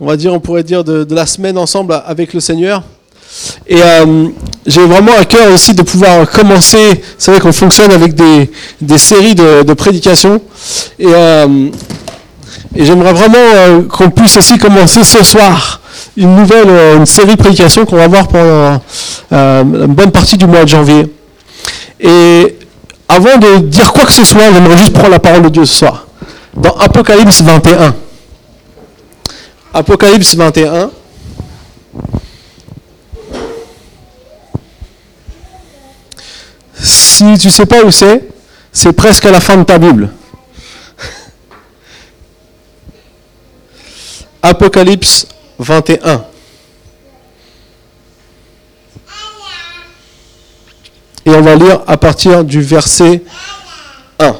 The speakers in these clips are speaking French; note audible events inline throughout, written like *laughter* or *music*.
on va dire, on pourrait dire, de, la semaine ensemble avec le Seigneur. Et euh, j'ai vraiment à cœur aussi de pouvoir commencer. Vous savez qu'on fonctionne avec des, séries de, prédications. Et, euh, j'aimerais vraiment euh, qu'on puisse aussi commencer ce soir une nouvelle une série de prédications qu'on va voir pendant une bonne partie du mois de janvier. Et avant de dire quoi que ce soit, j'aimerais juste prendre la parole de Dieu ce soir. Dans Apocalypse 21. Apocalypse 21. Si tu ne sais pas où c'est, c'est presque à la fin de ta Bible. Apocalypse 21. Et on va lire à partir du verset 1.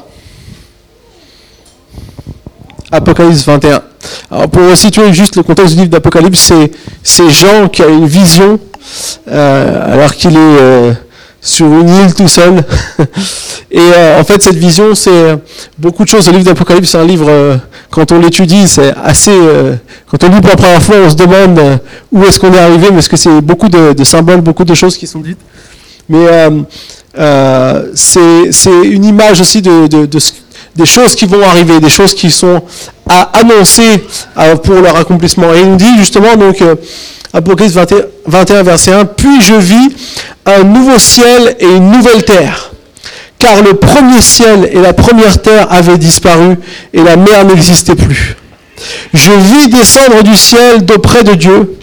Apocalypse 21. Alors pour situer juste le contexte du livre d'Apocalypse, c'est Jean qui a une vision euh, alors qu'il est euh, sur une île tout seul. *laughs* Et euh, en fait, cette vision, c'est beaucoup de choses. Le livre d'Apocalypse, c'est un livre, quand on l'étudie, c'est assez... quand on lit pour la première fois, on se demande où est-ce qu'on est arrivé, parce que c'est beaucoup de, symboles, beaucoup de choses qui sont dites. Mais c'est une image aussi de, de, de ce des choses qui vont arriver, des choses qui sont à annoncer euh, pour leur accomplissement. Et il nous dit justement, donc, euh, Apocalypse 21, verset 1, Puis je vis un nouveau ciel et une nouvelle terre, car le premier ciel et la première terre avaient disparu et la mer n'existait plus. Je vis descendre du ciel d'auprès de Dieu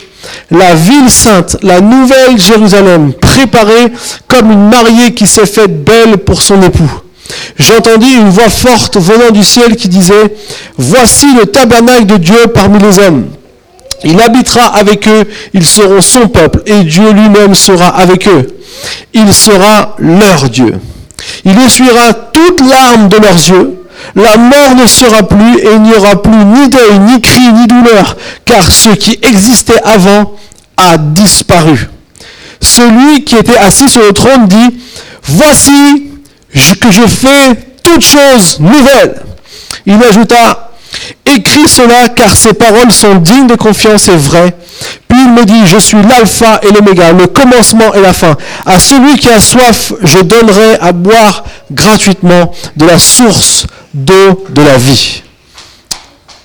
la ville sainte, la nouvelle Jérusalem, préparée comme une mariée qui s'est faite belle pour son époux. J'entendis une voix forte venant du ciel qui disait, Voici le tabernacle de Dieu parmi les hommes. Il habitera avec eux, ils seront son peuple, et Dieu lui-même sera avec eux. Il sera leur Dieu. Il essuiera toute larme de leurs yeux. La mort ne sera plus, et il n'y aura plus ni deuil, ni cri, ni douleur, car ce qui existait avant a disparu. Celui qui était assis sur le trône dit, Voici, que je fais toutes choses nouvelles. Il ajouta, écris cela car ces paroles sont dignes de confiance et vraies. Puis il me dit, je suis l'alpha et l'oméga, le commencement et la fin. À celui qui a soif, je donnerai à boire gratuitement de la source d'eau de la vie.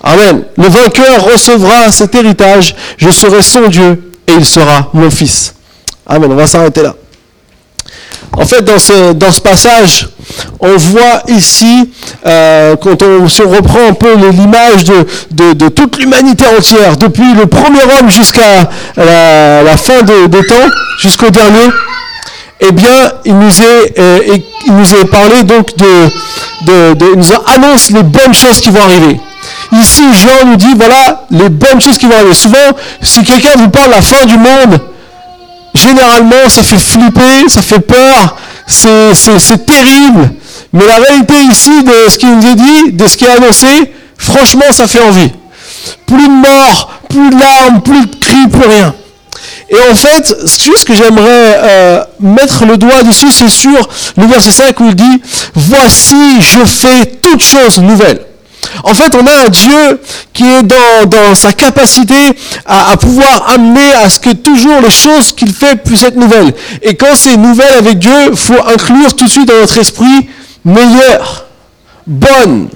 Amen. Le vainqueur recevra cet héritage, je serai son Dieu et il sera mon fils. Amen. On va s'arrêter là. En fait, dans ce, passage, on voit ici, euh, quand on se reprend un peu l'image de, de, toute l'humanité entière, depuis le premier homme jusqu'à la, fin des temps, jusqu'au dernier, eh bien, il nous est, euh, il nous est parlé donc de, de, il nous annonce les bonnes choses qui vont arriver. Ici, Jean nous dit, voilà, les bonnes choses qui vont arriver. Souvent, si quelqu'un vous parle de la fin du monde, généralement, ça fait flipper, ça fait peur, c'est terrible. Mais la réalité ici de ce qui nous est dit, de ce qui est annoncé, franchement, ça fait envie. Plus de morts, plus de larmes, plus de cris, plus rien. Et en fait, juste que j'aimerais euh, mettre le doigt dessus, c'est sur le verset 5 où il dit, Voici, je fais toutes choses nouvelles. En fait, on a un Dieu qui est dans, sa capacité à, pouvoir amener à ce que toujours les choses qu'il fait puissent être nouvelles. Et quand c'est nouvelle avec Dieu, faut inclure tout de suite dans notre esprit meilleure, bonne.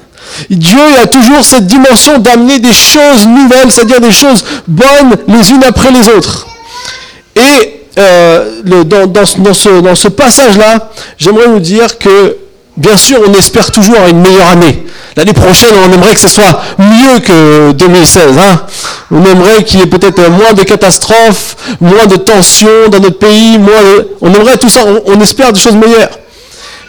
Dieu a toujours cette dimension d'amener des choses nouvelles, c'est-à-dire des choses bonnes les unes après les autres. Et euh, dans ce passage-là, j'aimerais vous dire que Bien sûr, on espère toujours une meilleure année. L'année prochaine, on aimerait que ce soit mieux que 2016. Hein. on aimerait qu'il y ait peut-être moins de catastrophes, moins de tensions dans notre pays. Moins On aimerait tout ça, on, espère des choses meilleures.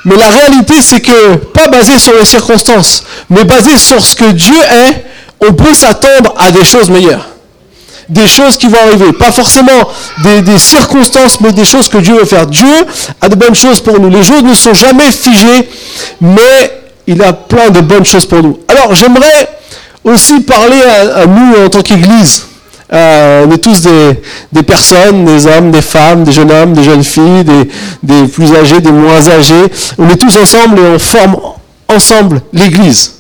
Mais la réalité, c'est que, pas basé sur les circonstances, mais basé sur ce que Dieu est, on peut s'attendre à des choses meilleures des choses qui vont arriver. Pas forcément des, circonstances, mais des choses que Dieu veut faire. Dieu a de bonnes choses pour nous. Les choses ne sont jamais figées, mais il a plein de bonnes choses pour nous. Alors j'aimerais aussi parler à, nous en tant qu'Église. Euh, on est tous des, personnes, des hommes, des femmes, des jeunes hommes, des jeunes filles, des, plus âgés, des moins âgés. On est tous ensemble et on forme ensemble l'Église.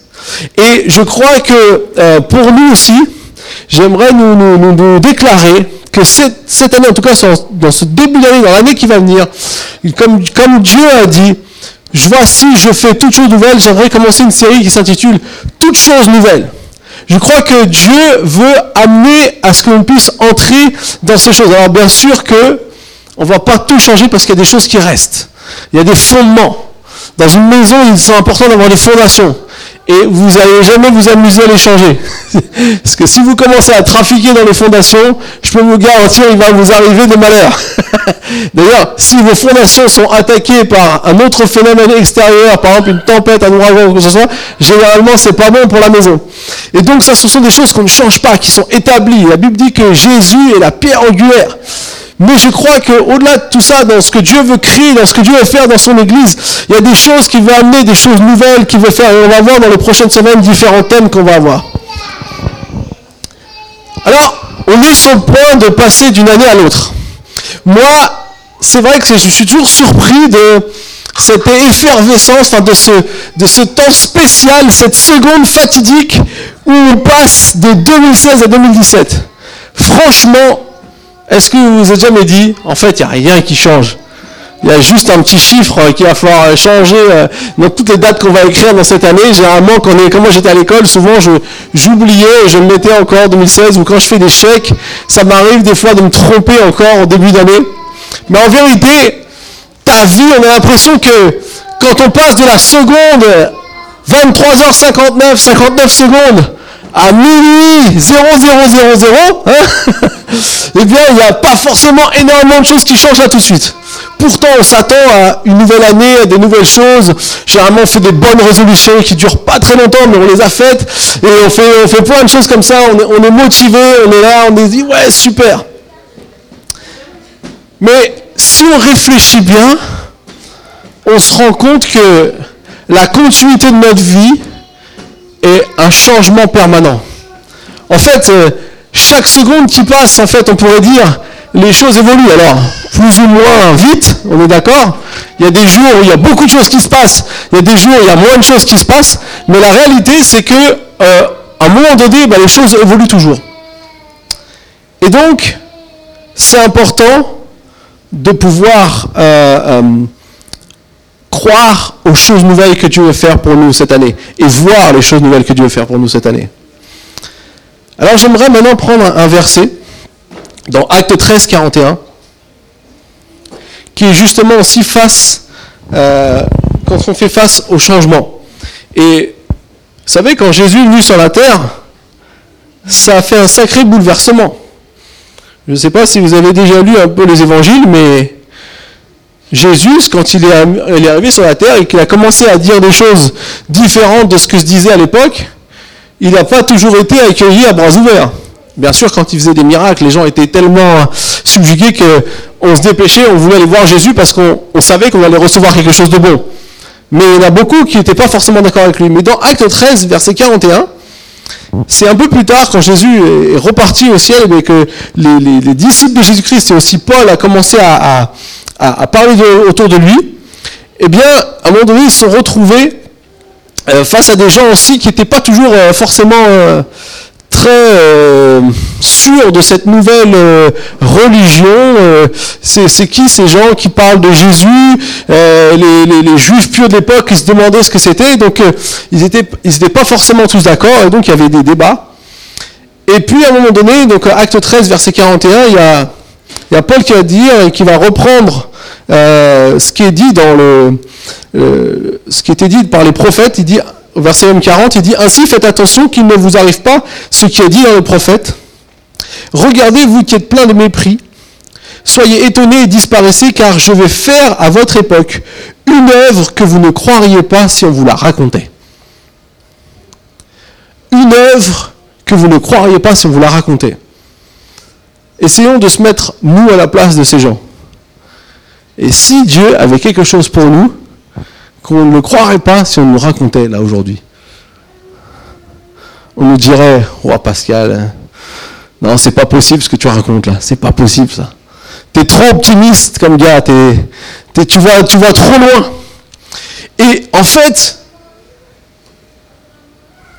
Et je crois que euh, pour nous aussi, j'aimerais nous, déclarer que cette, année, en tout cas dans ce début d'année, dans l'année qui va venir, comme, Dieu a dit, je voici, je fais toutes choses nouvelles, j'aimerais commencer une série qui s'intitule Toutes choses nouvelles. Je crois que Dieu veut amener à ce que l'on puisse entrer dans ces choses. Alors bien sûr que on va pas tout changer parce qu'il y a des choses qui restent. Il y a des fondements. Dans une maison, il est important d'avoir des fondations et vous n'allez jamais vous amuser à les changer. *laughs* Parce que si vous commencez à trafiquer dans les fondations, je peux vous garantir, il va vous arriver des malheurs. *laughs* D'ailleurs, si vos fondations sont attaquées par un autre phénomène extérieur, par exemple une tempête, un ouragan ou quoi que ce soit, généralement c'est pas bon pour la maison. Et donc ça, ce sont des choses qu'on ne change pas, qui sont établies. La Bible dit que Jésus est la pierre angulaire. Mais je crois qu'au-delà de tout ça, dans ce que Dieu veut créer, dans ce que Dieu veut faire dans son Église, il y a des choses qui vont amener, des choses nouvelles qu'il veut faire. Et on va voir dans les prochaines semaines différents thèmes qu'on va avoir. Alors, on est sur le point de passer d'une année à l'autre. Moi, c'est vrai que je suis toujours surpris de cette effervescence, de, ce, de ce temps spécial, cette seconde fatidique où on passe de 2016 à 2017. Franchement, est-ce que vous vous êtes jamais dit, en fait, il n'y a rien qui change? Il y a juste un petit chiffre qui va falloir changer euh, dans toutes les dates qu'on va écrire dans cette année. Généralement, quand, est, moi j'étais à l'école, souvent j'oubliais, je me mettais encore 2016 ou quand je fais des chèques, ça m'arrive des fois de me tromper encore au début d'année. Mais en vérité, ta vie, on a l'impression que quand on passe de la seconde 23h59, 59 secondes à minuit 0000, hein, *laughs* eh bien, il n'y a pas forcément énormément de choses qui changent là tout de suite. Pourtant, on s'attend à une nouvelle année, à des nouvelles choses. Généralement, on fait des bonnes résolutions qui durent pas très longtemps, mais on les a faites. Et on fait, on plein de choses comme ça. On est, on est motivé, on est là, on se dit, ouais, super. Mais si on réfléchit bien, on se rend compte que la continuité de notre vie, est un changement permanent. En fait, euh, chaque seconde qui passe, en fait, on pourrait dire, les choses évoluent. Alors, plus ou moins vite, on est d'accord Il y a des jours où il y a beaucoup de choses qui se passent, il y a des jours où il y a moins de choses qui se passent, mais la réalité, c'est que euh, à un moment donné, bah, les choses évoluent toujours. Et donc, c'est important de pouvoir euh, croire aux choses nouvelles que Dieu veut faire pour nous cette année et voir les choses nouvelles que Dieu veut faire pour nous cette année. Alors j'aimerais maintenant prendre un verset dans Acte 13, 41 qui est justement aussi face, euh, quand on fait face au changement. Et vous savez, quand Jésus est venu sur la terre, ça a fait un sacré bouleversement. Je ne sais pas si vous avez déjà lu un peu les évangiles, mais Jésus, quand il est, arrivé sur la terre et qu'il a commencé à dire des choses différentes de ce que se disait à l'époque, il n'a pas toujours été accueilli à bras ouverts. Bien sûr, quand il faisait des miracles, les gens étaient tellement subjugués qu'on se dépêchait, on voulait aller voir Jésus parce qu'on savait qu'on allait recevoir quelque chose de bon. Mais il y en a beaucoup qui n'étaient pas forcément d'accord avec lui. Mais dans Acte 13, verset 41, c'est un peu plus tard, quand Jésus est reparti au ciel, et que les, disciples de Jésus-Christ et aussi Paul a commencé à, parler autour de lui, eh bien, à un moment donné, ils se sont retrouvés euh, face à des gens aussi qui n'étaient pas toujours euh, forcément euh, très sûrs de cette nouvelle religion. c'est qui ces gens qui parlent de Jésus les, juifs purs de l'époque, ils se demandaient ce que c'était, donc ils n'étaient ils pas forcément tous d'accord, et donc il y avait des débats. Et puis à un moment donné, donc acte 13, verset 41, il y a, il y a Paul qui va dire qui va reprendre euh, ce qui est dit dans le, euh, ce qui était dit par les prophètes, il dit, au verset 40, il dit, ainsi faites attention qu'il ne vous arrive pas ce qui est dit dans le prophète. Regardez, vous qui êtes plein de mépris, soyez étonnés et disparaissez, car je vais faire à votre époque une œuvre que vous ne croiriez pas si on vous la racontait. Une œuvre que vous ne croiriez pas si on vous la racontait. Essayons de se mettre, nous, à la place de ces gens. Et si Dieu avait quelque chose pour nous, qu'on ne croirait pas si on nous racontait là aujourd'hui. On nous dirait, roi Pascal, hein, non, c'est pas possible ce que tu racontes là, c'est pas possible ça. Tu es trop optimiste comme gars, tu, vas, trop loin. Et en fait,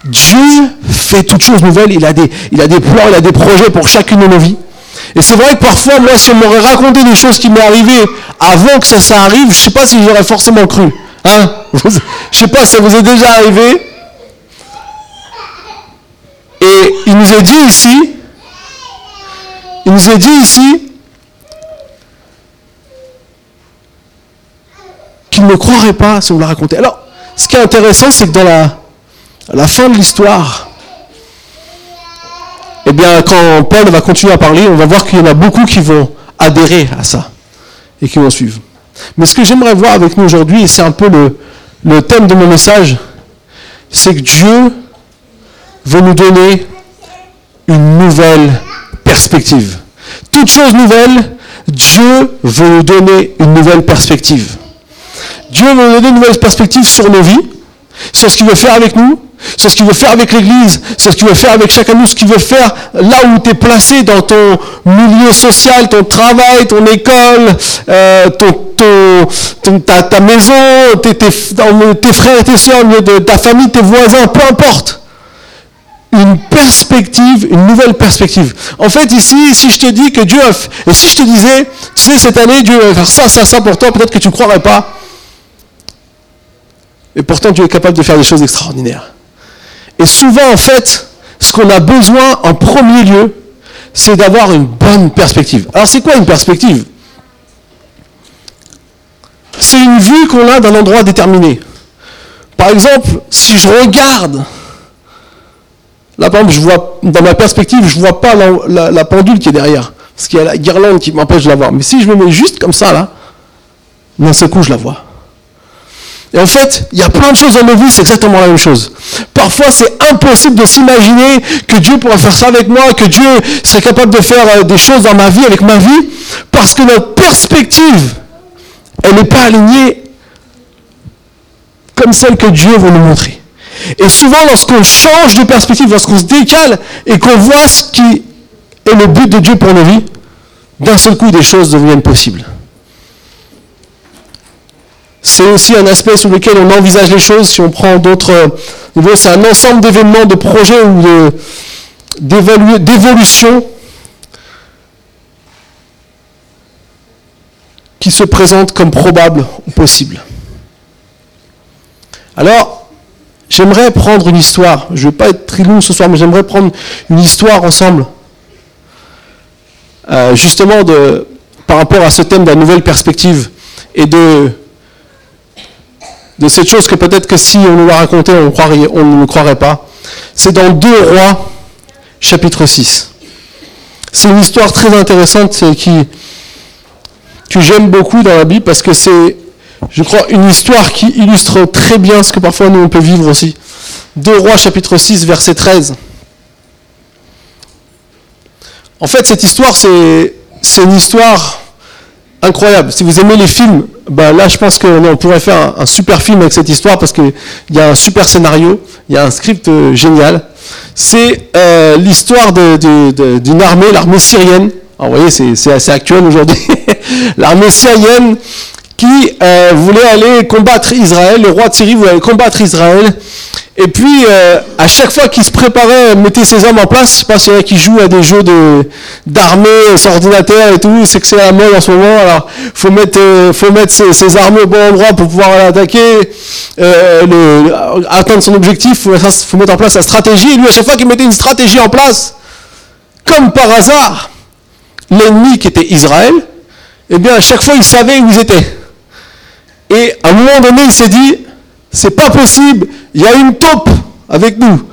Dieu fait toutes choses nouvelles, il a, des, il a des plans, il a des projets pour chacune de nos vies. Et c'est vrai que parfois, moi, si on m'aurait raconté des choses qui m'est arrivées avant que ça, ça arrive, je ne sais pas si j'aurais forcément cru. Hein *laughs* je ne sais pas si ça vous est déjà arrivé. Et il nous est dit ici, il nous est dit ici qu'il ne croirait pas si on l'a raconté. Alors, ce qui est intéressant, c'est que dans la fin de l'histoire, eh bien, quand Paul va continuer à parler, on va voir qu'il y en a beaucoup qui vont adhérer à ça et qui vont suivre. Mais ce que j'aimerais voir avec nous aujourd'hui, et c'est un peu le, le thème de mon message, c'est que Dieu veut nous donner une nouvelle perspective. Toute chose nouvelle, Dieu veut nous donner une nouvelle perspective. Dieu veut nous donner une nouvelle perspective sur nos vies, sur ce qu'il veut faire avec nous, sur ce qu'il veut faire avec l'Église, sur ce qu'il veut faire avec chacun de nous, ce qu'il veut faire là où tu es placé dans ton milieu social, ton travail, ton école, euh, ta, maison, tes, frères et tes soeurs, ta famille, tes voisins, peu importe. Une perspective, une nouvelle perspective. En fait, ici, si je te dis que Dieu a... Et si je te disais, tu sais, cette année, Dieu va faire ça, ça, ça pour toi, peut-être que tu ne croirais pas. Et pourtant, Dieu est capable de faire des choses extraordinaires. Et souvent, en fait, ce qu'on a besoin en premier lieu, c'est d'avoir une bonne perspective. Alors, c'est quoi une perspective? C'est une vue qu'on a d'un endroit déterminé. Par exemple, si je regarde, là, par exemple, je vois, dans ma perspective, je ne vois pas la, la, pendule qui est derrière, parce qu'il y a la guirlande qui m'empêche de la voir. Mais si je me mets juste comme ça, là, d'un seul coup, je la vois. Et en fait, il y a plein de choses dans nos vies, c'est exactement la même chose. Parfois, c'est impossible de s'imaginer que Dieu pourra faire ça avec moi, que Dieu serait capable de faire euh, des choses dans ma vie, avec ma vie, parce que notre perspective, elle n'est pas alignée comme celle que Dieu veut nous montrer. Et souvent, lorsqu'on change de perspective, lorsqu'on se décale et qu'on voit ce qui est le but de Dieu pour nos vies, d'un seul coup, des choses deviennent possibles c'est aussi un aspect sur lequel on envisage les choses. Si on prend d'autres euh, niveaux, c'est un ensemble d'événements, de projets ou d'évolution qui se présentent comme probables ou possibles. Alors, j'aimerais prendre une histoire. Je ne vais pas être très long ce soir, mais j'aimerais prendre une histoire ensemble. Euh, justement, de, par rapport à ce thème de la nouvelle perspective et de de cette chose que peut-être que si on nous la racontait, on, ne le croirait pas. C'est dans 2 Rois, chapitre 6. C'est une histoire très intéressante qui, que j'aime beaucoup dans la Bible parce que c'est, je crois, une histoire qui illustre très bien ce que parfois nous on peut vivre aussi. 2 Rois, chapitre 6, verset 13. En fait, cette histoire, c'est une histoire incroyable. Si vous aimez les films, bah là je pense qu'on pourrait faire un, super film avec cette histoire parce qu'il y a un super scénario, il y a un script euh, génial. C'est euh, l'histoire d'une armée, l'armée syrienne. Alors, vous voyez, c'est assez actuel aujourd'hui. *laughs* l'armée syrienne qui euh, voulait aller combattre Israël. Le roi de Syrie voulait aller combattre Israël. Et puis, euh, à chaque fois qu'il se préparait, mettait ses hommes en place, je sais pas s'il y en a qui jouent à des jeux d'armées, sur ordinateur et tout, c'est que c'est la mode en ce moment, alors faut mettre, euh, faut mettre ses, armées au bon endroit pour pouvoir l'attaquer, euh, atteindre son objectif, il faut, faut, mettre en place sa stratégie. Et lui, à chaque fois qu'il mettait une stratégie en place, comme par hasard, l'ennemi qui était Israël, eh bien, à chaque fois, il savait où ils étaient. Et à un moment donné, il s'est dit, c'est pas possible, il y a une taupe avec nous.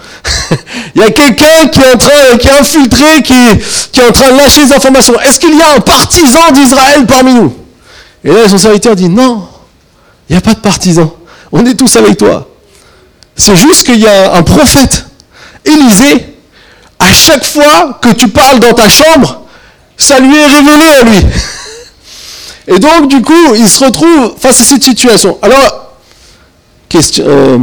*laughs* il y a quelqu'un qui est en train, qui est infiltré, qui, qui, est en train de lâcher des informations. Est-ce qu'il y a un partisan d'Israël parmi nous? Et là, son serviteur dit, non, il n'y a pas de partisan. On est tous avec toi. C'est juste qu'il y a un prophète, Élisée, à chaque fois que tu parles dans ta chambre, ça lui est révélé à lui. *laughs* Et donc, du coup, il se retrouve face à cette situation. Alors, question, euh,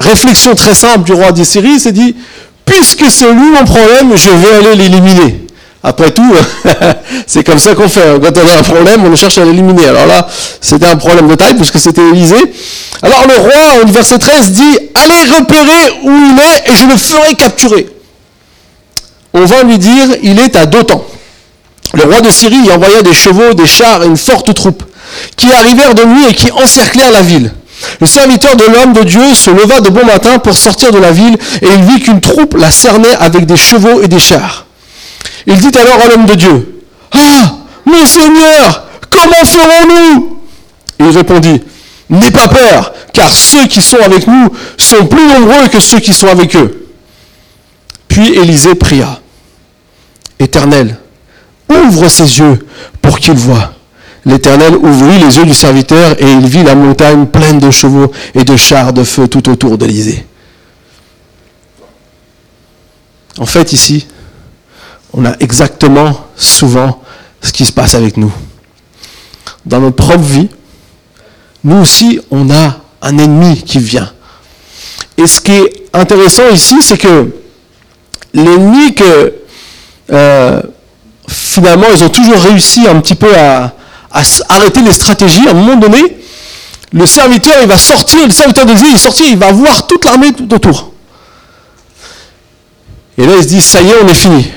réflexion très simple du roi des Syries, c'est dit, puisque c'est lui mon problème, je vais aller l'éliminer. Après tout, *laughs* c'est comme ça qu'on fait. Quand on a un problème, on cherche à l'éliminer. Alors là, c'était un problème de taille puisque c'était Élysée. Alors le roi, au verset 13, dit Allez repérer où il est et je le ferai capturer. On va lui dire Il est à Dotan. Le roi de Syrie envoya des chevaux, des chars et une forte troupe qui arrivèrent de nuit et qui encerclèrent la ville. Le serviteur de l'homme de Dieu se leva de bon matin pour sortir de la ville et il vit qu'une troupe la cernait avec des chevaux et des chars. Il dit alors à l'homme de Dieu, Ah, mon Seigneur, comment ferons-nous? Il répondit, N'aie pas peur, car ceux qui sont avec nous sont plus nombreux que ceux qui sont avec eux. Puis Élisée pria, Éternel, ouvre ses yeux pour qu'il voie. L'Éternel ouvrit les yeux du serviteur et il vit la montagne pleine de chevaux et de chars de feu tout autour d'Élysée. En fait, ici, on a exactement souvent ce qui se passe avec nous. Dans notre propre vie, nous aussi, on a un ennemi qui vient. Et ce qui est intéressant ici, c'est que l'ennemi que euh, finalement ils ont toujours réussi un petit peu à, arrêter les stratégies, à un moment donné, le serviteur il va sortir, le serviteur d'Élysée il sortir, il va voir toute l'armée tout autour. Et là il se dit, ça y est, on est fini.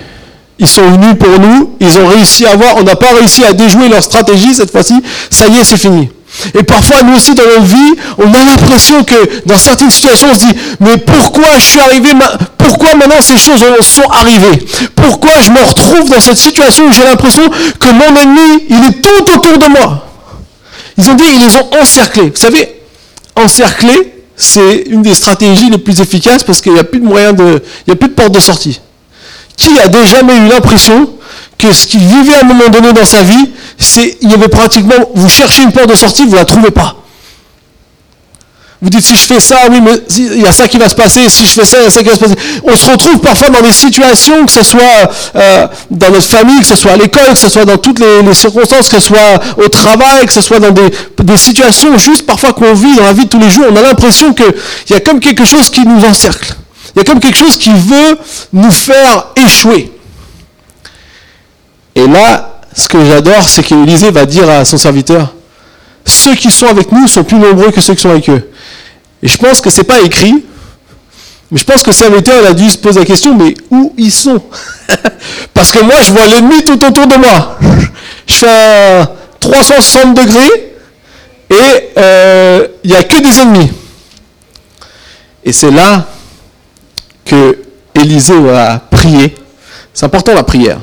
Ils sont venus pour nous, ils ont réussi à voir, on n'a pas réussi à déjouer leur stratégie cette fois-ci, ça y est, c'est fini. Et parfois, nous aussi, dans notre vie, on a l'impression que dans certaines situations, on se dit, mais pourquoi je suis arrivé, pourquoi maintenant ces choses sont arrivées? Pourquoi je me retrouve dans cette situation où j'ai l'impression que mon ennemi, il est tout autour de moi? Ils ont dit, ils les ont encerclés. Vous savez, encercler, c'est une des stratégies les plus efficaces parce qu'il n'y a plus de moyen de, il n'y a plus de porte de sortie. Qui a déjà eu l'impression que ce qu'il vivait à un moment donné dans sa vie, c'est, il y avait pratiquement, vous cherchez une porte de sortie, vous ne la trouvez pas. Vous dites, si je fais ça, oui, mais il y a ça qui va se passer, si je fais ça, il y a ça qui va se passer. On se retrouve parfois dans des situations, que ce soit euh, dans notre famille, que ce soit à l'école, que ce soit dans toutes les, circonstances, que ce soit au travail, que ce soit dans des, des situations juste parfois qu'on vit dans la vie de tous les jours, on a l'impression qu'il y a comme quelque chose qui nous encercle. Il y a comme quelque chose qui veut nous faire échouer. Et là, ce que j'adore, c'est qu'Élisée va dire à son serviteur, ceux qui sont avec nous sont plus nombreux que ceux qui sont avec eux. Et je pense que ce n'est pas écrit, mais je pense que le serviteur a dû se poser la question, mais où ils sont *laughs* Parce que moi, je vois l'ennemi tout autour de moi. Je fais un 360 degrés et euh, il n'y a que des ennemis. Et c'est là que Élisée va prier. C'est important la prière.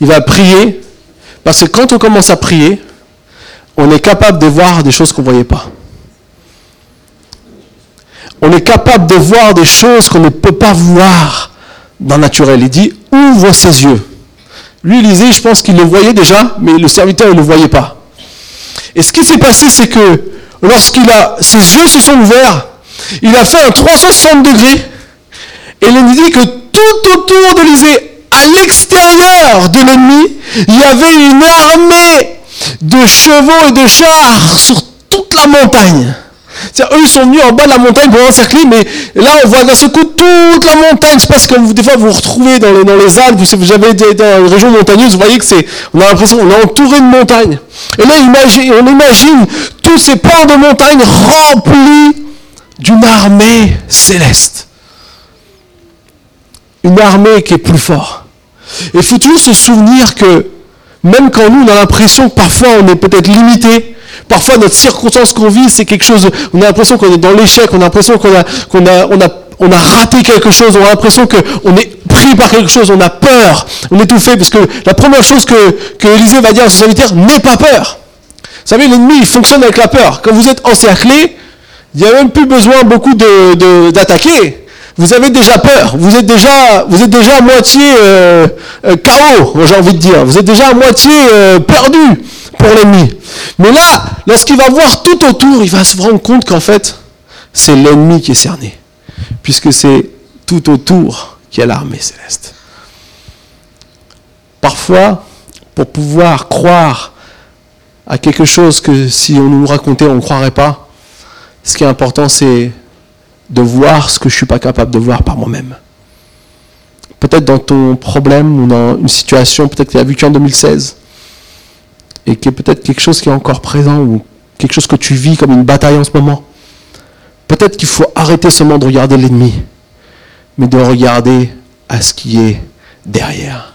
Il va prier parce que quand on commence à prier, on est capable de voir des choses qu'on ne voyait pas. On est capable de voir des choses qu'on ne peut pas voir dans le naturel. Il dit, ouvre ses yeux. Lui, Élisée, je pense qu'il le voyait déjà, mais le serviteur, ne le voyait pas. Et ce qui s'est passé, c'est que lorsqu'il a, ses yeux se sont ouverts, il a fait un 360 degrés, et il dit que tout autour d'Élysée, à l'extérieur de l'ennemi, il y avait une armée de chevaux et de chars sur toute la montagne. eux, ils sont venus en bas de la montagne pour encercler, mais là, on voit d'un seul coup toute la montagne. C'est parce que des fois, vous vous retrouvez dans les, dans les Alpes, vous, vous avez été dans les régions montagneuses, vous voyez que c'est, on a l'impression qu'on est entouré de montagnes. Et là, on imagine tous ces pans de montagnes remplis d'une armée céleste. Une armée qui est plus forte. Il faut toujours se souvenir que même quand nous, on a l'impression que parfois on est peut-être limité, parfois notre circonstance qu'on vit, c'est quelque chose, on a l'impression qu'on est dans l'échec, on a l'impression qu'on a, on a, raté quelque chose, on a l'impression qu'on est pris par quelque chose, on a peur, on est tout fait, parce que la première chose que, que Élisée va dire à son serviteur, n'aie pas peur. Vous savez, l'ennemi, il fonctionne avec la peur. Quand vous êtes encerclé, il n'y a même plus besoin beaucoup d'attaquer vous avez déjà peur, vous êtes déjà, vous êtes déjà à moitié euh, euh j'ai envie de dire. Vous êtes déjà à moitié euh, perdu pour l'ennemi. Mais là, lorsqu'il va voir tout autour, il va se rendre compte qu'en fait, c'est l'ennemi qui est cerné. Puisque c'est tout autour qui a l'armée céleste. Parfois, pour pouvoir croire à quelque chose que si on nous racontait, on ne croirait pas, ce qui est important, c'est de voir ce que je ne suis pas capable de voir par moi-même. peut-être dans ton problème ou dans une situation peut-être que tu as vécu en 2016 et qui est peut-être quelque chose qui est encore présent ou quelque chose que tu vis comme une bataille en ce moment. Peut-être qu'il faut arrêter seulement de regarder l'ennemi, mais de regarder à ce qui est derrière.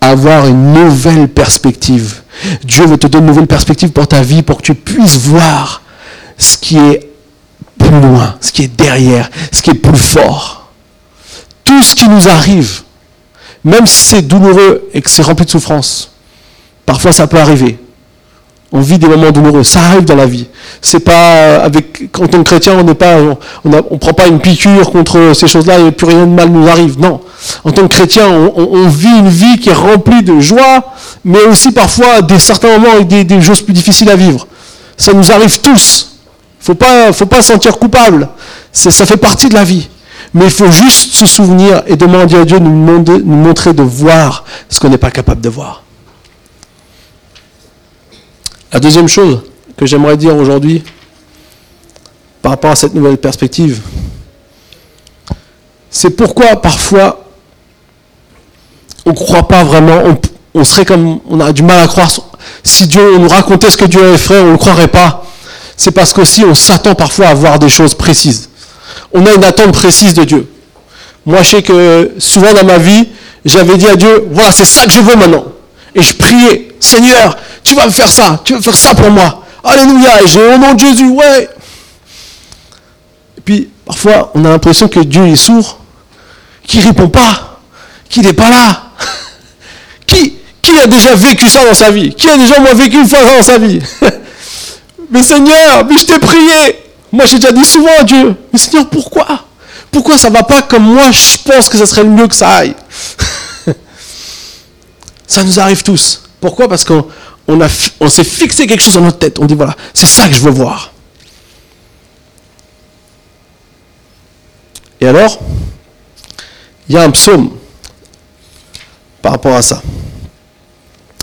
Avoir une nouvelle perspective. Dieu veut te donner une nouvelle perspective pour ta vie, pour que tu puisses voir ce qui est plus loin, ce qui est derrière, ce qui est plus fort. Tout ce qui nous arrive, même si c'est douloureux et que c'est rempli de souffrance, parfois ça peut arriver. On vit des moments douloureux, ça arrive dans la vie. C'est pas euh, avec quand on est chrétien, on n'est pas, on, prend pas une piqûre contre ces choses-là et plus rien de mal nous arrive. Non, en tant que chrétien, on, vit une vie qui est remplie de joie, mais aussi parfois des certains moments avec des, choses plus difficiles à vivre. Ça nous arrive tous. Faut pas, faut pas se sentir coupable. Ça fait partie de la vie. Mais il faut juste se souvenir et demander à Dieu de nous, montrer de voir ce qu'on n'est pas capable de voir. La deuxième chose que j'aimerais dire aujourd'hui, par rapport à cette nouvelle perspective, c'est pourquoi parfois on ne croit pas vraiment, on, serait comme, on a du mal à croire. Si Dieu nous racontait ce que Dieu avait fait, on ne le croirait pas. C'est parce qu'aussi on s'attend parfois à voir des choses précises. On a une attente précise de Dieu. Moi, je sais que souvent dans ma vie, j'avais dit à Dieu, voilà, c'est ça que je veux maintenant. Et je priais, Seigneur, tu vas me faire ça, tu vas faire ça pour moi. Alléluia, j'ai au nom de Jésus, ouais. Et puis, parfois, on a l'impression que Dieu est sourd, qu'il ne répond pas, qu'il n'est pas là. *laughs* qui, qui a déjà vécu ça dans sa vie? Qui a déjà, moi, vécu une fois ça dans sa vie? *laughs* Mais Seigneur, mais je t'ai prié. Moi, j'ai déjà dit souvent à Dieu, mais Seigneur, pourquoi? Pourquoi ça ne va pas comme moi, je pense que ça serait le mieux que ça aille? *laughs* Ça nous arrive tous. Pourquoi? Parce qu'on on, s'est fixé quelque chose dans notre tête. On dit, voilà, c'est ça que je veux voir. Et alors, il y a un psaume par rapport à ça.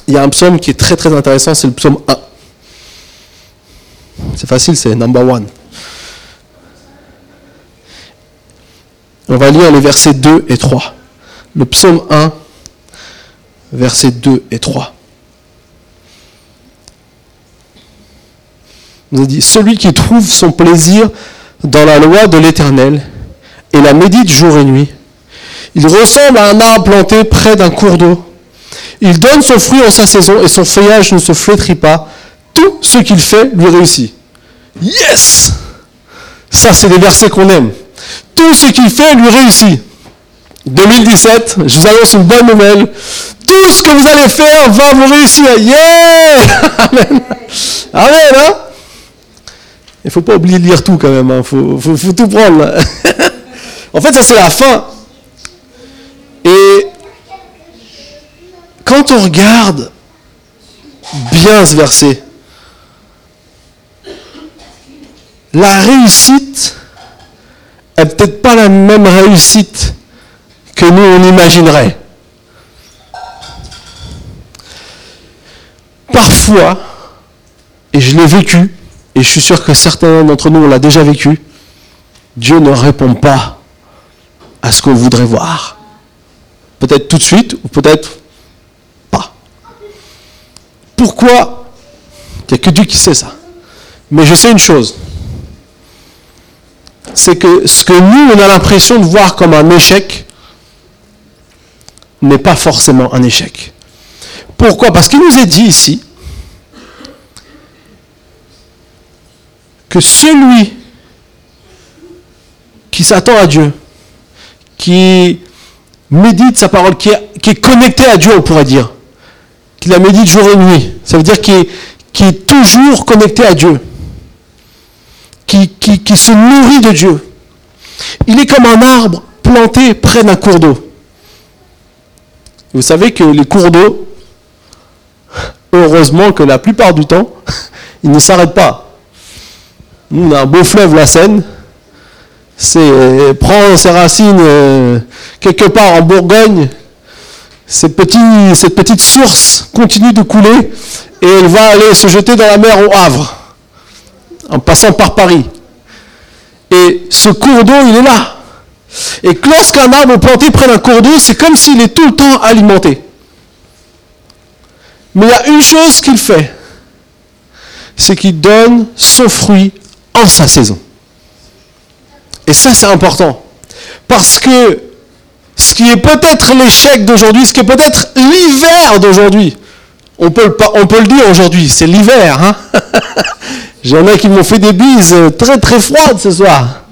Il y a un psaume qui est très très intéressant, c'est le psaume 1. C'est facile, c'est number one. On va lire les versets 2 et 3. Le psaume 1, versets 2 et 3. nous dit, celui qui trouve son plaisir dans la loi de l'Éternel et la médite jour et nuit, il ressemble à un arbre planté près d'un cours d'eau. Il donne son fruit en sa saison et son feuillage ne se flétrit pas. Tout ce qu'il fait lui réussit. Yes Ça, c'est des versets qu'on aime. Tout ce qu'il fait lui réussit. 2017, je vous annonce une bonne nouvelle. Tout ce que vous allez faire va vous réussir. Yeah *laughs* Amen. Amen, hein? Il ne faut pas oublier de lire tout quand même, il hein. faut, tout prendre. *laughs* en fait, ça c'est la fin. Et quand on regarde bien ce verset, la réussite n'est peut-être pas la même réussite que nous on imaginerait. Parfois, et je l'ai vécu, et je suis sûr que certains d'entre nous, on l'a déjà vécu, Dieu ne répond pas à ce qu'on voudrait voir. Peut-être tout de suite, ou peut-être pas. Pourquoi? Il n'y a que Dieu qui sait ça. Mais je sais une chose. C'est que ce que nous, on a l'impression de voir comme un échec, n'est pas forcément un échec. Pourquoi? Parce qu'il nous est dit ici, que celui qui s'attend à Dieu, qui médite sa parole, qui est, connecté à Dieu, on pourrait dire, qui la médite jour et nuit, ça veut dire qu'il est, toujours connecté à Dieu, qui, se nourrit de Dieu. Il est comme un arbre planté près d'un cours d'eau. Vous savez que les cours d'eau, heureusement que la plupart du temps, *laughs* ils ne s'arrêtent pas. Nous, on a un beau fleuve, la Seine. C'est euh, prendre ses racines euh, quelque part en Bourgogne. cette petite source continue de couler et elle va aller se jeter dans la mer au Havre, en passant par Paris. Et ce cours d'eau, il est là. Et lorsqu'un arbre planté près d'un cours d'eau, c'est comme s'il est tout le temps alimenté. Mais il y a une chose qu'il fait, c'est qu'il donne son fruit en sa saison. Et ça, c'est important. Parce que ce qui est peut-être l'échec d'aujourd'hui, ce qui est peut-être l'hiver d'aujourd'hui, on peut, on peut le dire aujourd'hui, c'est l'hiver. Hein *laughs* J'en ai qui m'ont fait des bises très très froides ce soir.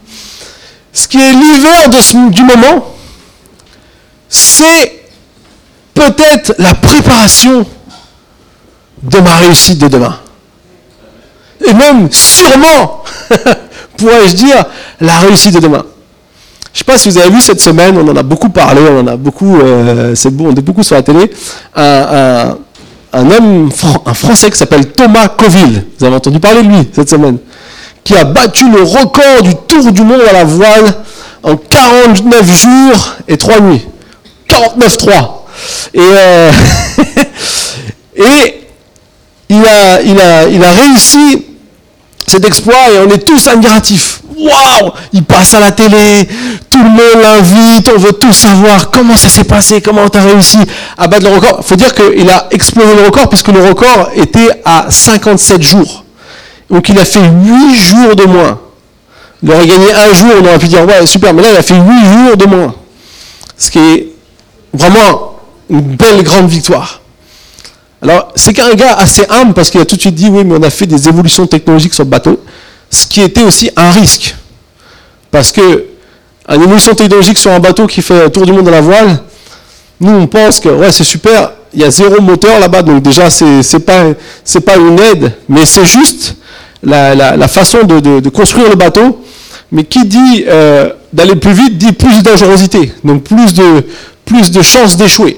Ce qui est l'hiver du moment, c'est peut-être la préparation de ma réussite de demain. Et même sûrement, *laughs* pourrais-je dire, la réussite de demain. Je ne sais pas si vous avez vu cette semaine, on en a beaucoup parlé, on en a beaucoup, euh, c'est bon, on est beaucoup sur la télé, homme, un Français qui s'appelle Thomas Coville. Vous avez entendu parler de lui cette semaine qui a battu le record du tour du monde à la voile en 49 jours et 3 nuits. 49-3. Et, euh, *laughs* et il, a, il, a, il a réussi cet exploit et on est tous admiratifs. Waouh Il passe à la télé, tout le monde l'invite, on veut tout savoir comment ça s'est passé, comment tu as réussi à battre le record. Faut dire qu'il a explosé le record puisque le record était à 57 jours. Donc il a fait 8 jours de moins. Il aurait gagné un jour, on aurait pu dire, ouais, super, mais là, il a fait 8 jours de moins. Ce qui est vraiment une belle grande victoire. Alors, c'est qu'un gars assez humble parce qu'il a tout de suite dit, oui, mais on a fait des évolutions technologiques sur le bateau, ce qui était aussi un risque. Parce que, une évolution technologique sur un bateau qui fait le tour du monde à la voile, nous, on pense que, ouais, c'est super, il y a zéro moteur là-bas, donc déjà, c'est pas, pas une aide, mais c'est juste la, façon de, construire le bateau. Mais qui dit euh, d'aller plus vite dit plus de dangerosité, donc plus de, plus de chances d'échouer.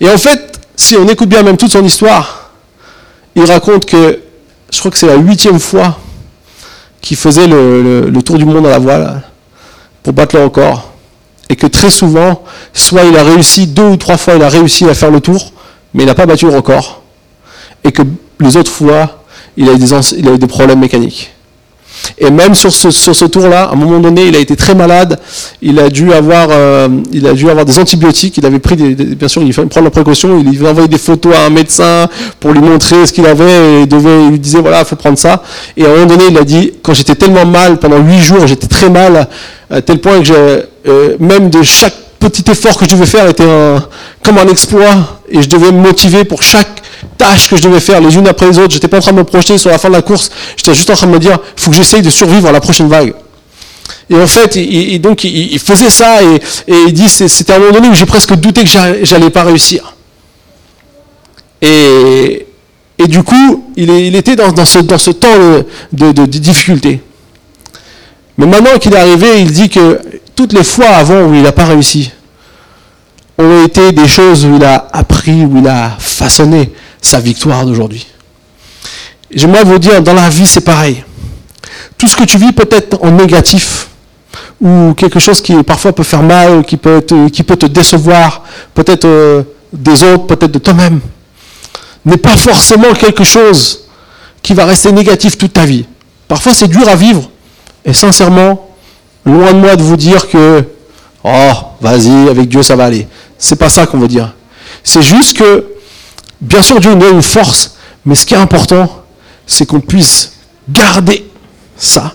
Et en fait, si on écoute bien même toute son histoire, il raconte que, je crois que c'est la huitième fois qu'il faisait le, tour du monde à la voile pour battre le record. Et que très souvent, soit il a réussi, deux ou trois fois, il a réussi à faire le tour, mais il n'a pas battu le record. Et que les autres fois, il a eu des problèmes mécaniques. Et même sur ce, sur ce tour-là, à un moment donné, il a été très malade. Il a dû avoir, euh, il a dû avoir des antibiotiques. Il avait pris, des, bien sûr, il fallait prendre la précaution. Il envoyé des photos à un médecin pour lui montrer ce qu'il avait. Et il, devait, il lui disait voilà, il faut prendre ça. Et à un moment donné, il a dit quand j'étais tellement mal pendant huit jours, j'étais très mal à tel point que euh, même de chaque petit effort que je devais faire était un, comme un exploit. Et je devais me motiver pour chaque tâches que je devais faire les unes après les autres. J'étais pas en train de me projeter sur la fin de la course. J'étais juste en train de me dire, faut que j'essaye de survivre à la prochaine vague. Et en fait, il, donc il, faisait ça et, il dit, c'était un moment donné où j'ai presque douté que j'allais pas réussir. Et, du coup, il, était dans, ce, temps de, de difficulté. Mais maintenant qu'il est arrivé, il dit que toutes les fois avant où il n'a pas réussi, ont été des choses où il a appris, où il a façonné sa victoire d'aujourd'hui. J'aimerais vous dire, dans la vie, c'est pareil. Tout ce que tu vis peut-être en négatif, ou quelque chose qui parfois peut faire mal, qui peut qui peut te décevoir, peut-être euh, des autres, peut-être de toi-même, n'est pas forcément quelque chose qui va rester négatif toute ta vie. Parfois, c'est dur à vivre. Et sincèrement, loin de moi de vous dire que, oh, vas-y, avec Dieu, ça va aller. C'est pas ça qu'on veut dire. C'est juste que Bien sûr, Dieu nous donne une force, mais ce qui est important, c'est qu'on puisse garder ça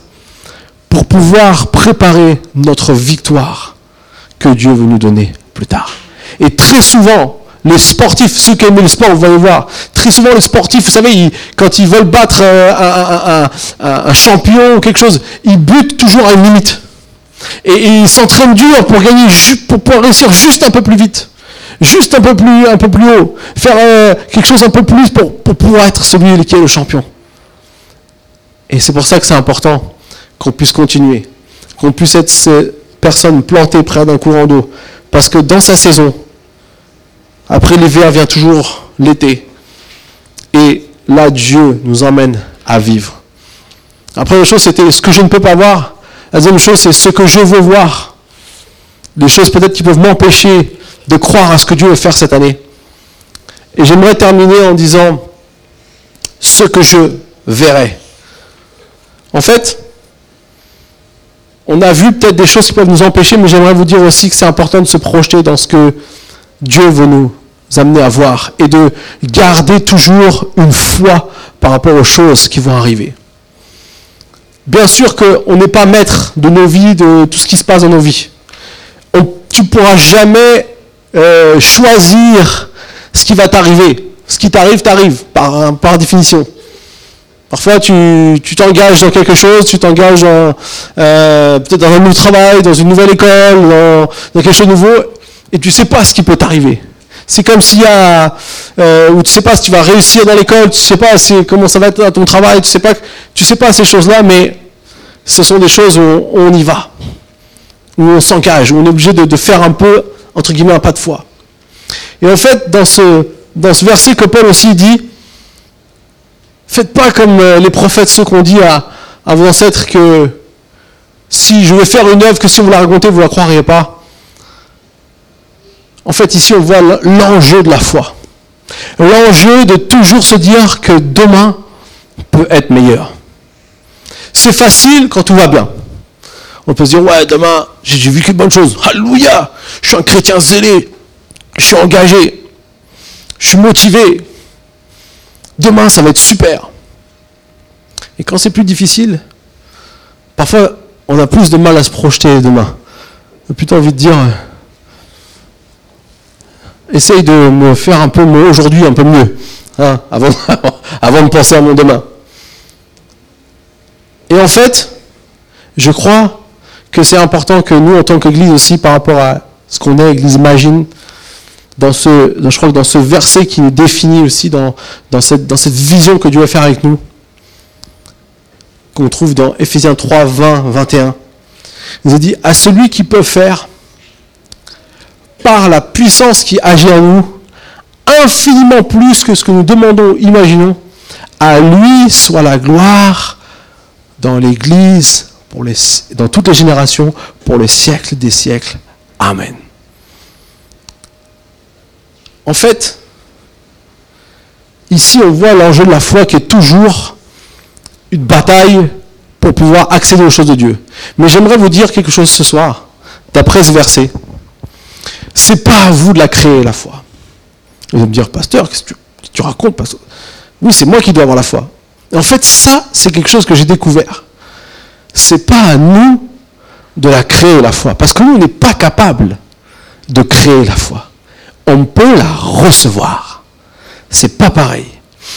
pour pouvoir préparer notre victoire que Dieu veut nous donner plus tard. Et très souvent, les sportifs, ceux qui aiment le sport, vous allez voir, très souvent les sportifs, vous savez, quand ils veulent battre un, champion ou quelque chose, ils butent toujours à une limite. Et, et ils s'entraînent dur pour gagner, pour réussir juste un peu plus vite juste un peu plus, un peu plus haut, faire euh, quelque chose un peu plus pour, pour pouvoir être celui qui est le champion. Et c'est pour ça que c'est important qu'on puisse continuer, qu'on puisse être ces personnes plantées près d'un courant d'eau. Parce que dans sa saison, après l'hiver vient toujours l'été. Et là, Dieu nous emmène à vivre. La première chose, c'était ce que je ne peux pas voir. La deuxième chose, c'est ce que je veux voir. Des choses peut-être qui peuvent m'empêcher de croire à ce que Dieu veut faire cette année. Et j'aimerais terminer en disant ce que je verrai. En fait, on a vu peut-être des choses qui peuvent nous empêcher, mais j'aimerais vous dire aussi que c'est important de se projeter dans ce que Dieu veut nous amener à voir et de garder toujours une foi par rapport aux choses qui vont arriver. Bien sûr qu'on n'est pas maître de nos vies, de tout ce qui se passe dans nos vies. tu ne pourras jamais euh, choisir ce qui va t'arriver. Ce qui t'arrive, t'arrive, par, définition. Parfois, tu t'engages dans quelque chose, tu t'engages euh, peut-être dans un nouveau travail, dans une nouvelle école, dans, quelque chose de nouveau, et tu sais pas ce qui peut t'arriver. C'est comme s'il y a, euh, ou tu sais pas si tu vas réussir dans l'école, tu sais pas comment ça va être dans ton travail, tu sais pas, tu sais pas ces choses-là, mais ce sont des choses où on, y va, où on s'engage, où on est obligé de, faire un peu, entre guillemets, pas de foi. Et en fait, dans ce, dans ce verset que Paul aussi dit, Faites pas comme euh, les prophètes, ceux qu'on dit à, à, vos ancêtres que si je vais faire une œuvre, que si vous la racontez, vous ne la croiriez pas. En fait, ici, on voit l'enjeu de la foi. L'enjeu de toujours se dire que demain peut être meilleur. C'est facile quand tout va bien. On peut se dire, ouais, demain, j'ai vécu de bonnes choses. Alléluia, je suis un chrétien zélé, je suis engagé, je suis motivé, Demain, ça va être super. Et quand c'est plus difficile, parfois, on a plus de mal à se projeter demain. A plutôt envie de dire, essaye de me faire un peu aujourd'hui un peu mieux, hein, avant, *laughs* avant de penser à mon demain. Et en fait, je crois que c'est important que nous, en tant qu'Église aussi, par rapport à ce qu'on est, Église Imagine, dans ce, je crois que dans ce verset qui nous définit aussi dans, cette, dans cette vision que Dieu va faire avec nous, qu'on trouve dans Ephésiens 3, 20, 21. Il nous a dit, à celui qui peut faire, par la puissance qui agit en nous, infiniment plus que ce que nous demandons, imaginons, à lui soit la gloire dans l'Église, dans toutes les générations, pour les siècles des siècles. Amen. En fait, ici on voit l'enjeu de la foi qui est toujours une bataille pour pouvoir accéder aux choses de Dieu. Mais j'aimerais vous dire quelque chose ce soir, d'après ce verset. C'est pas à vous de la créer, la foi. Vous allez me dire, pasteur, qu'est-ce que tu, racontes Oui, c'est moi qui dois avoir la foi. en fait, ça, c'est quelque chose que j'ai découvert. C'est pas à nous de la créer, la foi. Parce que nous, on n'est pas capable de créer la foi on peut la recevoir. C'est pas pareil.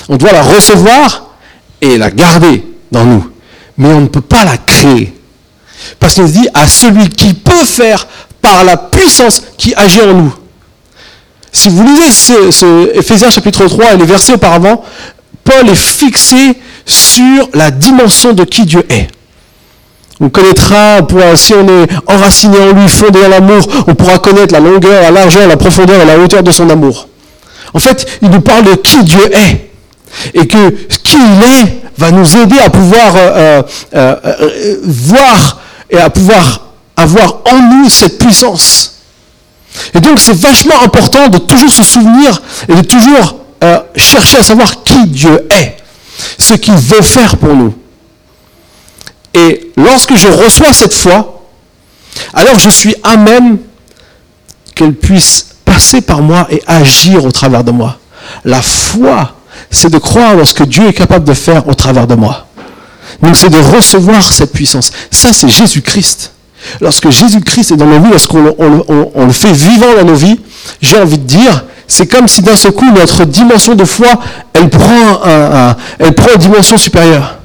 On doit la recevoir et la garder dans nous. Mais on ne peut pas la créer. Parce qu'il dit à celui qui peut faire par la puissance qui agit en nous. Si vous lisez ce, ce Ephésiens chapitre 3 et les versets auparavant, Paul est fixé sur la dimension de qui Dieu est. On connaîtra, si on est enraciné en lui, fondé en l'amour, on pourra connaître la longueur, la largeur, la profondeur et la hauteur de son amour. En fait, il nous parle de qui Dieu est. Et que qui il est va nous aider à pouvoir euh, euh, euh, voir et à pouvoir avoir en nous cette puissance. Et donc c'est vachement important de toujours se souvenir et de toujours chercher à savoir qui Dieu est, ce qu'il veut faire pour nous. Et lorsque je reçois cette foi, alors je suis à même qu'elle puisse passer par moi et agir au travers de moi. La foi, c'est de croire dans ce que Dieu est capable de faire au travers de moi. Donc c'est de recevoir cette puissance. Ça, c'est Jésus-Christ. Lorsque Jésus-Christ est dans nos vies, lorsqu'on le, fait vivant dans nos vies, j'ai envie de dire, c'est comme si d'un seul coup, notre dimension de foi, elle prend une dimension supérieure.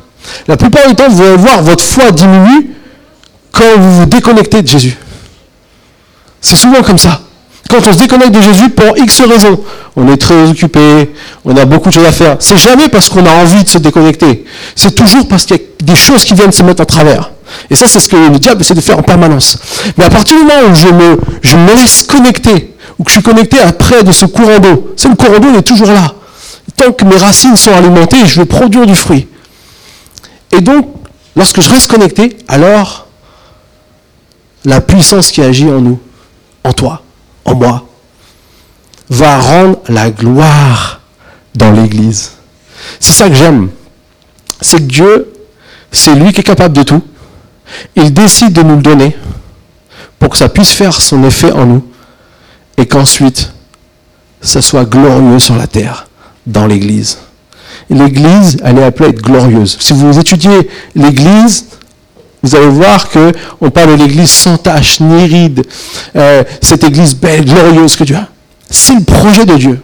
La plupart du temps, vous allez voir votre foi diminuer quand vous vous déconnectez de Jésus. C'est souvent comme ça. Quand on se déconnecte de Jésus pour X raisons, on est très occupé, on a beaucoup de choses à faire. C'est jamais parce qu'on a envie de se déconnecter. C'est toujours parce qu'il y a des choses qui viennent se mettre en travers. Et ça, c'est ce que le diable essaie de faire en permanence. Mais à partir du moment où je me, laisse connecter, ou que je suis connecté après de ce courant d'eau, c'est le courant d'eau, est toujours là. Tant que mes racines sont alimentées, je vais produire du fruit. Et donc, lorsque je reste connecté, alors la puissance qui agit en nous, en toi, en moi, va rendre la gloire dans l'Église. C'est ça que j'aime. C'est que Dieu, c'est lui qui est capable de tout. il décide de nous le donner pour que ça puisse faire son effet en nous et qu'ensuite ça soit glorieux sur la terre, dans l'Église. L'Église, elle est appelée à être glorieuse. Si vous étudiez l'Église, vous allez voir que on parle de l'Église sans tache ni ride, euh, cette Église belle, glorieuse que Dieu a. C'est le projet de Dieu.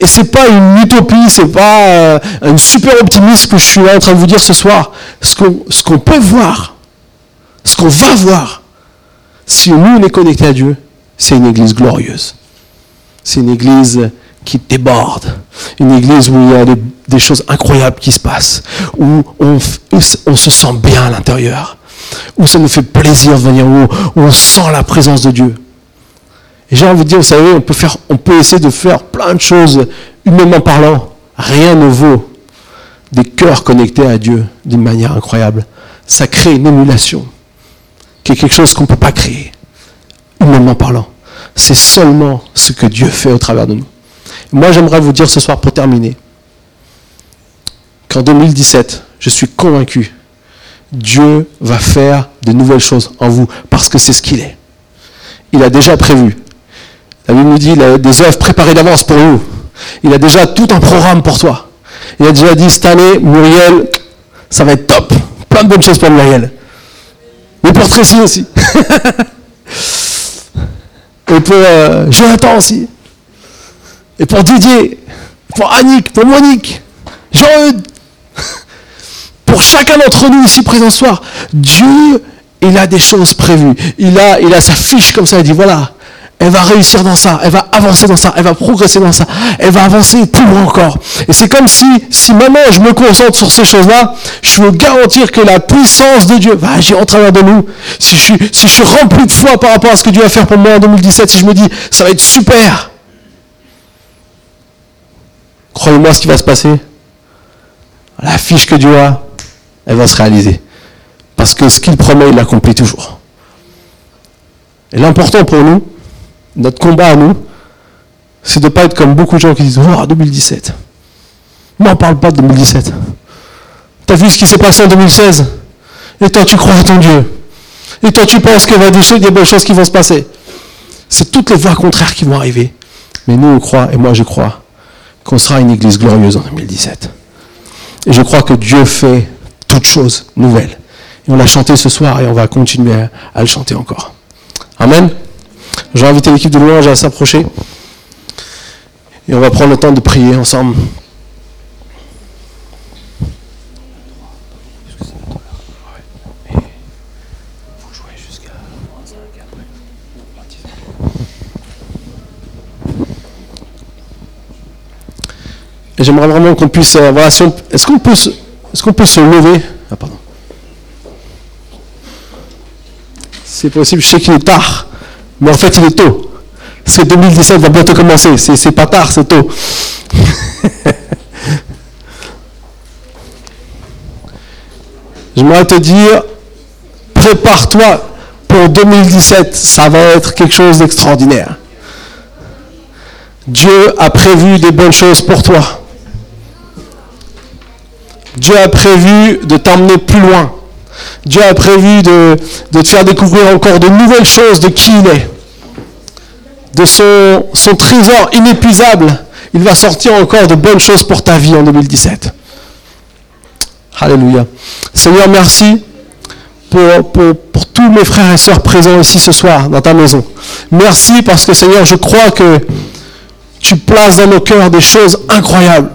Et c'est pas une utopie, c'est pas euh, un super optimisme que je suis en train de vous dire ce soir. Ce qu'on peut voir, ce qu'on va voir, si nous on est connecté à Dieu, c'est une église glorieuse. C'est une église qui déborde. Une église où il y a des, choses incroyables qui se passent. Où on, se sent bien à l'intérieur. Où ça nous fait plaisir de venir. Où, on sent la présence de Dieu. Et j'ai envie de dire, vous savez, on peut, faire, on peut essayer de faire plein de choses humainement parlant. Rien ne vaut des cœurs connectés à Dieu d'une manière incroyable. Ça crée une émulation, qui est quelque chose qu'on ne peut pas créer, humainement parlant. C'est seulement ce que Dieu fait au travers de nous. Moi, j'aimerais vous dire ce soir pour terminer qu'en 2017, je suis convaincu, Dieu va faire de nouvelles choses en vous parce que c'est ce qu'il est. Il a déjà prévu. La Bible nous dit il a des œuvres préparées d'avance pour nous. Il a déjà tout un programme pour toi. Il a déjà dit cette année, Muriel, ça va être top. Plein de bonnes choses pour Muriel. Mais pour Tracy aussi. *laughs* Et pour euh, Jonathan aussi. Et pour Didier. Pour Annick. Pour Monique. Jean-Eudes. *laughs* Pour chacun d'entre nous ici présent ce soir. Dieu, il a des choses prévues. Il a, il a sa fiche comme ça. Il dit voilà elle va réussir dans ça, elle va avancer dans ça, elle va progresser dans ça, elle va avancer plus loin encore. Et c'est comme si, si maintenant je me concentre sur ces choses-là, je veux garantir que la puissance de Dieu va agir en travers de nous. Si je, si je suis rempli de foi par rapport à ce que Dieu va faire pour moi en 2017, si je me dis, ça va être super, croyez-moi ce qui va se passer. La fiche que Dieu a, elle va se réaliser. Parce que ce qu'il promet, il l'accomplit toujours. Et l'important pour nous, notre combat à nous, c'est de ne pas être comme beaucoup de gens qui disent Oh, 2017. Moi, on parle pas de 2017. Tu as vu ce qui s'est passé en 2016 Et toi, tu crois en ton Dieu. Et toi, tu penses qu'il y a des bonnes choses qui vont se passer. C'est toutes les voies contraires qui vont arriver. Mais nous, on croit, et moi, je crois, qu'on sera une église glorieuse en 2017. Et je crois que Dieu fait toutes choses nouvelles. Et on l'a chanté ce soir et on va continuer à le chanter encore. Amen. Je vais inviter l'équipe de louange à s'approcher. Et on va prendre le temps de prier ensemble. J'aimerais vraiment qu'on puisse. Euh, voilà, est-ce qu'on peut, est qu'on peut se lever? Ah, pardon. C'est possible, je sais qu'il est tard. Mais en fait, il est tôt. C'est 2017 va bientôt commencer. C'est pas tard, c'est tôt. *laughs* J'aimerais te dire, prépare-toi pour 2017. Ça va être quelque chose d'extraordinaire. Dieu a prévu des bonnes choses pour toi. Dieu a prévu de t'emmener plus loin. Dieu a prévu de, te faire découvrir encore de nouvelles choses de qui il est. De son, trésor inépuisable. Il va sortir encore de bonnes choses pour ta vie en 2017. Alléluia. Seigneur, merci pour, tous mes frères et sœurs présents ici ce soir dans ta maison. Merci parce que Seigneur, je crois que tu places dans nos cœurs des choses incroyables.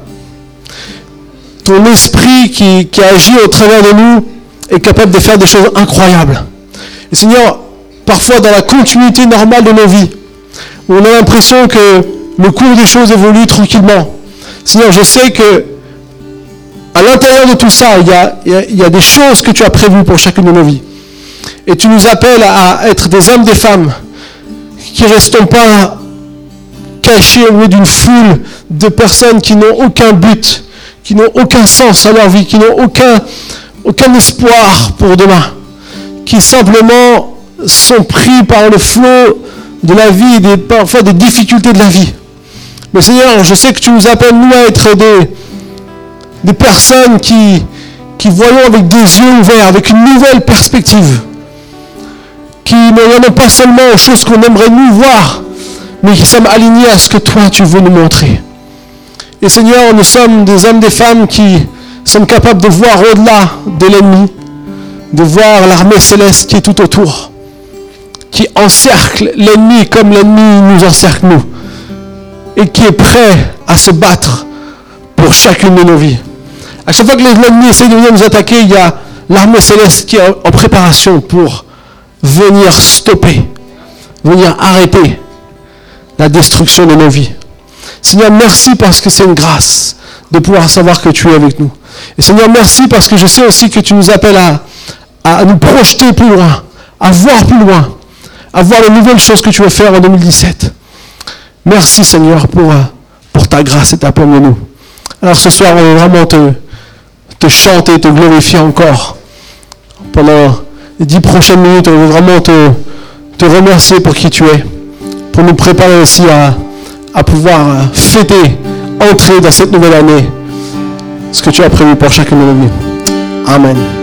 Ton esprit qui, agit au travers de nous est capable de faire des choses incroyables. Et Seigneur, parfois dans la continuité normale de nos vies, on a l'impression que le cours des choses évolue tranquillement. Seigneur, je sais que à l'intérieur de tout ça, il y, a, il y, a, des choses que tu as prévues pour chacune de nos vies. Et tu nous appelles à être des hommes, des femmes qui ne restons pas cachés au milieu d'une foule de personnes qui n'ont aucun but, qui n'ont aucun sens à leur vie, qui n'ont aucun, espoir pour demain, qui simplement sont pris par le flot de la vie, des, parfois des difficultés de la vie. Mais Seigneur, je sais que tu nous appelles, nous, à être des, des personnes qui, qui voyons avec des yeux ouverts, avec une nouvelle perspective, qui ne regardons pas seulement aux choses qu'on aimerait nous voir, mais qui sommes alignés à ce que toi tu veux nous montrer. Et Seigneur, nous sommes des hommes, des femmes qui sommes capables de voir au-delà de l'ennemi, de voir l'armée céleste qui est tout autour, qui encercle l'ennemi comme l'ennemi nous encercle nous, et qui est prêt à se battre pour chacune de nos vies. À chaque fois que l'ennemi essaie de venir nous attaquer, il y a l'armée céleste qui est en préparation pour venir stopper, venir arrêter la destruction de nos vies. Seigneur, merci parce que c'est une grâce de pouvoir savoir que tu es avec nous. Et Seigneur, merci parce que je sais aussi que tu nous appelles à, nous projeter plus loin, à voir plus loin, à voir les nouvelles choses que tu veux faire en 2017. Merci Seigneur pour, pour ta grâce et ta de nous. Alors ce soir, on veut vraiment te, te chanter, te glorifier encore. Pendant les dix prochaines minutes, on veut vraiment te, te remercier pour qui tu es, pour nous préparer aussi à, à pouvoir fêter, entrer dans cette nouvelle année, ce que tu as prévu pour chacun de nous. Amen.